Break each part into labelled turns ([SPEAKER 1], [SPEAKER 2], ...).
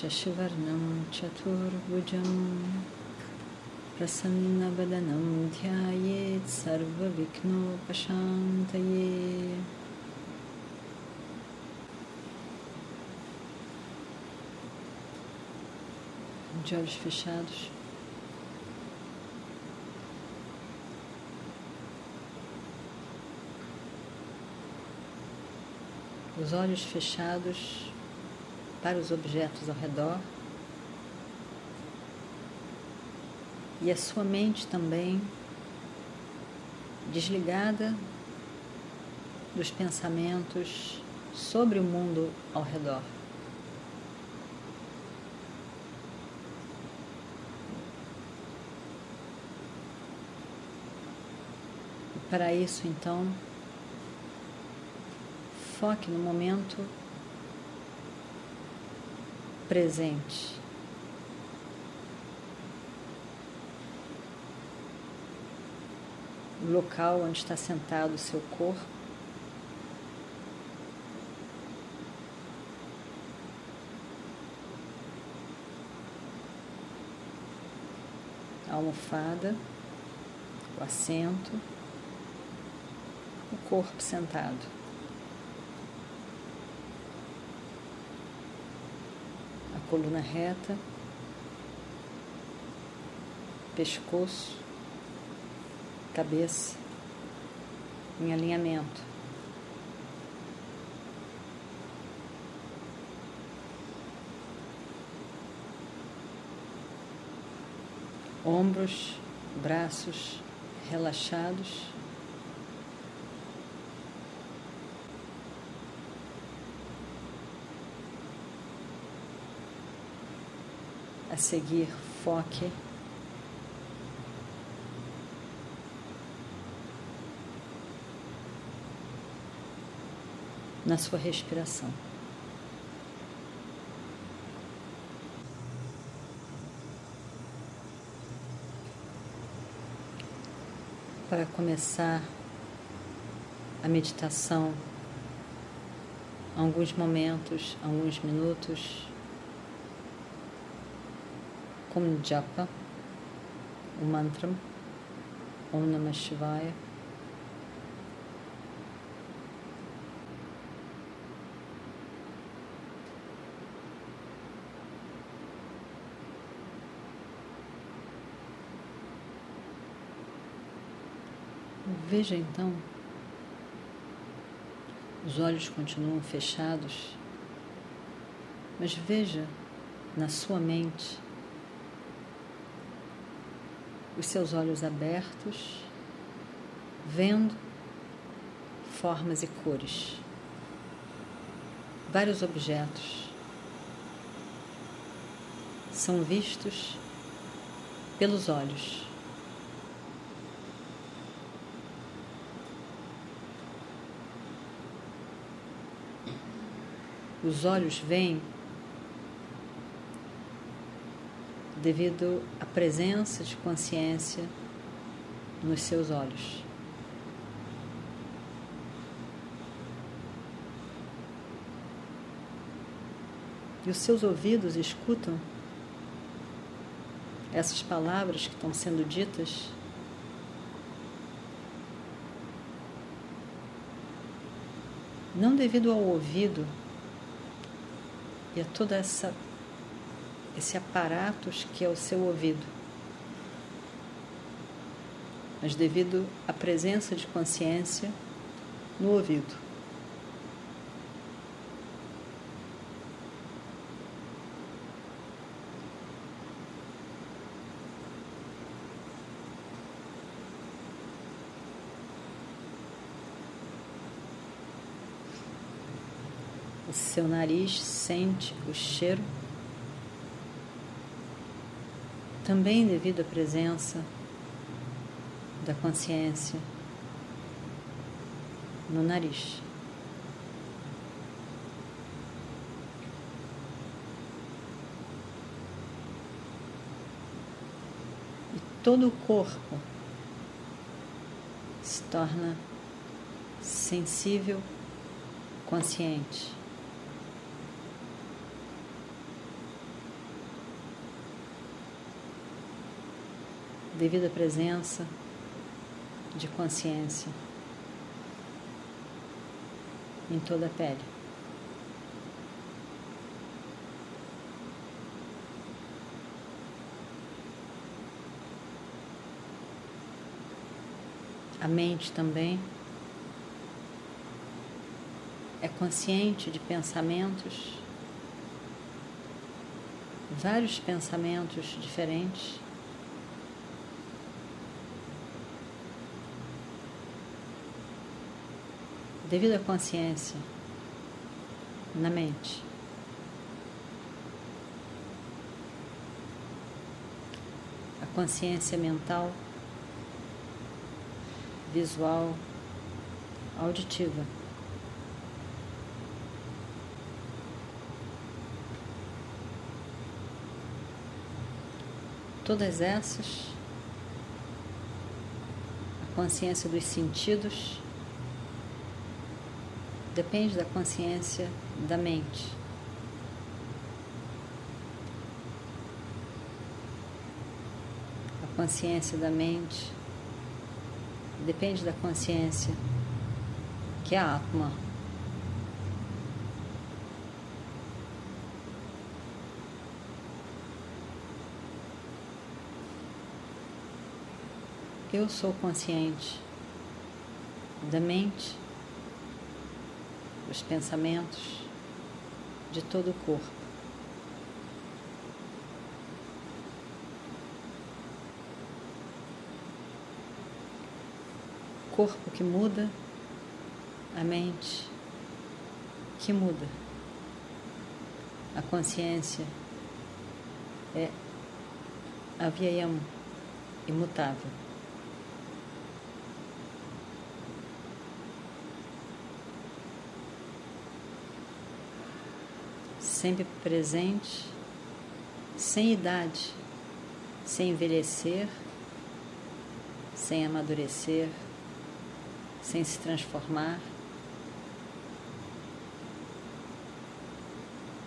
[SPEAKER 1] शशिवर्णं चतुर्भुजं प्रसन्नवदनं ध्यायेत् सर्वविघ्नोपशान्तये de olhos fechados. Os olhos fechados para os objetos ao redor. E a sua mente também desligada dos pensamentos sobre o mundo ao redor. E para isso, então, foque no momento presente. O local onde está sentado o seu corpo. A almofada, o assento, o corpo sentado. Coluna reta, pescoço, cabeça em alinhamento. Ombros, braços relaxados. A seguir, foque na sua respiração. Para começar a meditação, alguns momentos, alguns minutos, com japa, o mantra Om Namah Shivaya. Veja então, os olhos continuam fechados, mas veja na sua mente os seus olhos abertos, vendo formas e cores, vários objetos são vistos pelos olhos. Os olhos veem devido à presença de consciência nos seus olhos. E os seus ouvidos escutam essas palavras que estão sendo ditas. Não devido ao ouvido e a toda essa esse aparato que é o seu ouvido. Mas devido à presença de consciência no ouvido. O seu nariz sente o cheiro também devido à presença da consciência no nariz. E todo o corpo se torna sensível, consciente. Devido à presença de consciência em toda a pele. A mente também é consciente de pensamentos, vários pensamentos diferentes. Devido à consciência na mente. A consciência mental, visual, auditiva. Todas essas, a consciência dos sentidos, depende da consciência da mente. A consciência da mente depende da consciência que é a Atma. Eu sou consciente da mente, dos pensamentos, de todo o corpo. Corpo que muda, a mente que muda. A consciência é avyayam, imutável. Sempre presente, sem idade, sem envelhecer, sem amadurecer, sem se transformar,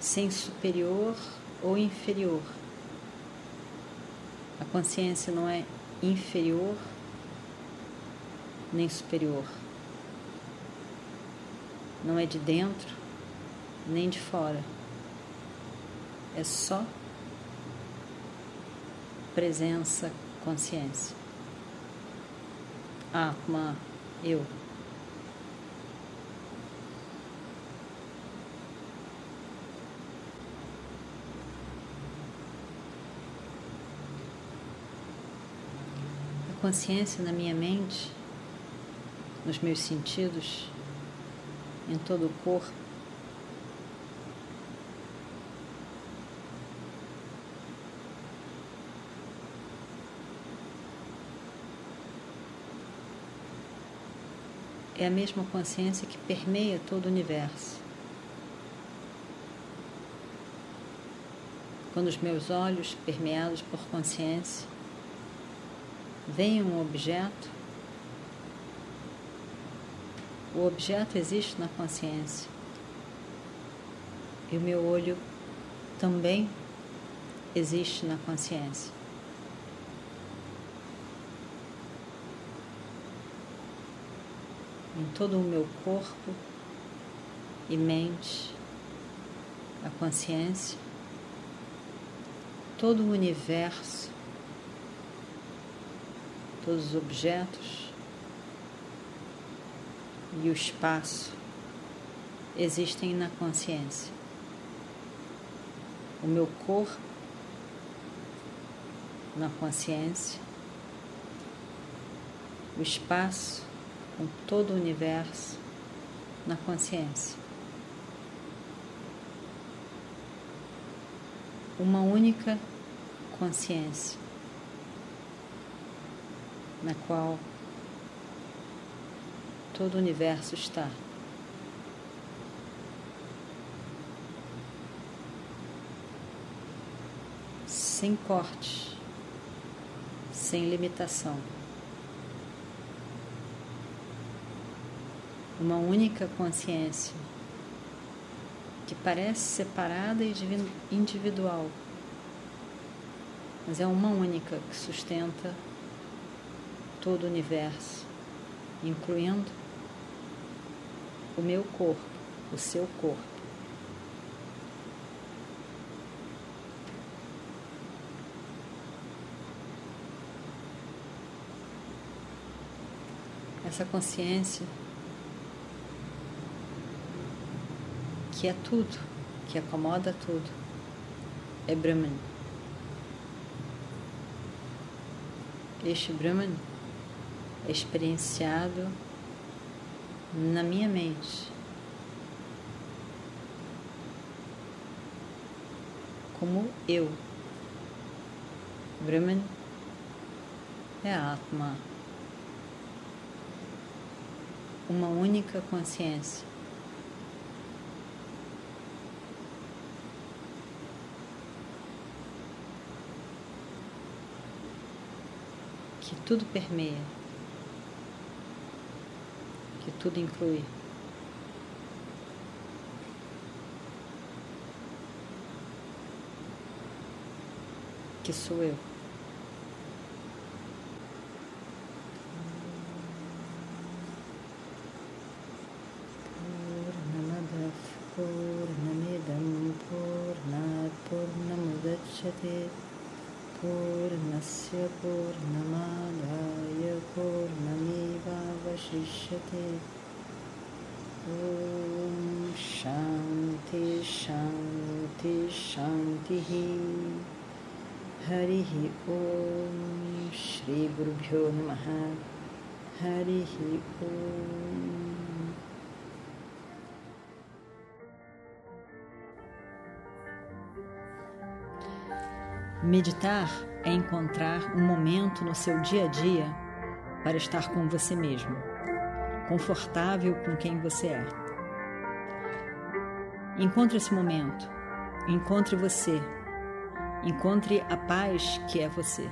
[SPEAKER 1] sem superior ou inferior. A consciência não é inferior nem superior. Não é de dentro nem de fora é só presença, consciência. Atma, eu. A consciência na minha mente, nos meus sentidos, em todo o corpo, é a mesma consciência que permeia todo o universo. Quando os meus olhos, permeados por consciência, veem um objeto, o objeto existe na consciência e o meu olho também existe na consciência. Em todo o meu corpo e mente, a consciência, todo o universo, todos os objetos e o espaço existem na consciência. O meu corpo na consciência, o espaço com todo o universo na consciência. Uma única consciência. na qual todo o universo está. Sem corte, sem limitação. Uma única consciência que parece separada e individual, mas é uma única que sustenta todo o universo, incluindo o meu corpo, o seu corpo. Essa consciência que é tudo, que acomoda tudo, é Brahman. Este Brahman é experienciado na minha mente como eu. Brahman é a Atma, uma única consciência. Que tudo permeia que tudo inclui. Que sou eu. Shishate. Om Shanti Shanti hari Harihi Om Shri Gurubhyo Namaha. Harihi Om. Meditar é encontrar um momento no seu dia a dia para estar com você mesmo confortável com quem você é. Encontre esse momento, encontre você, encontre a paz que é você.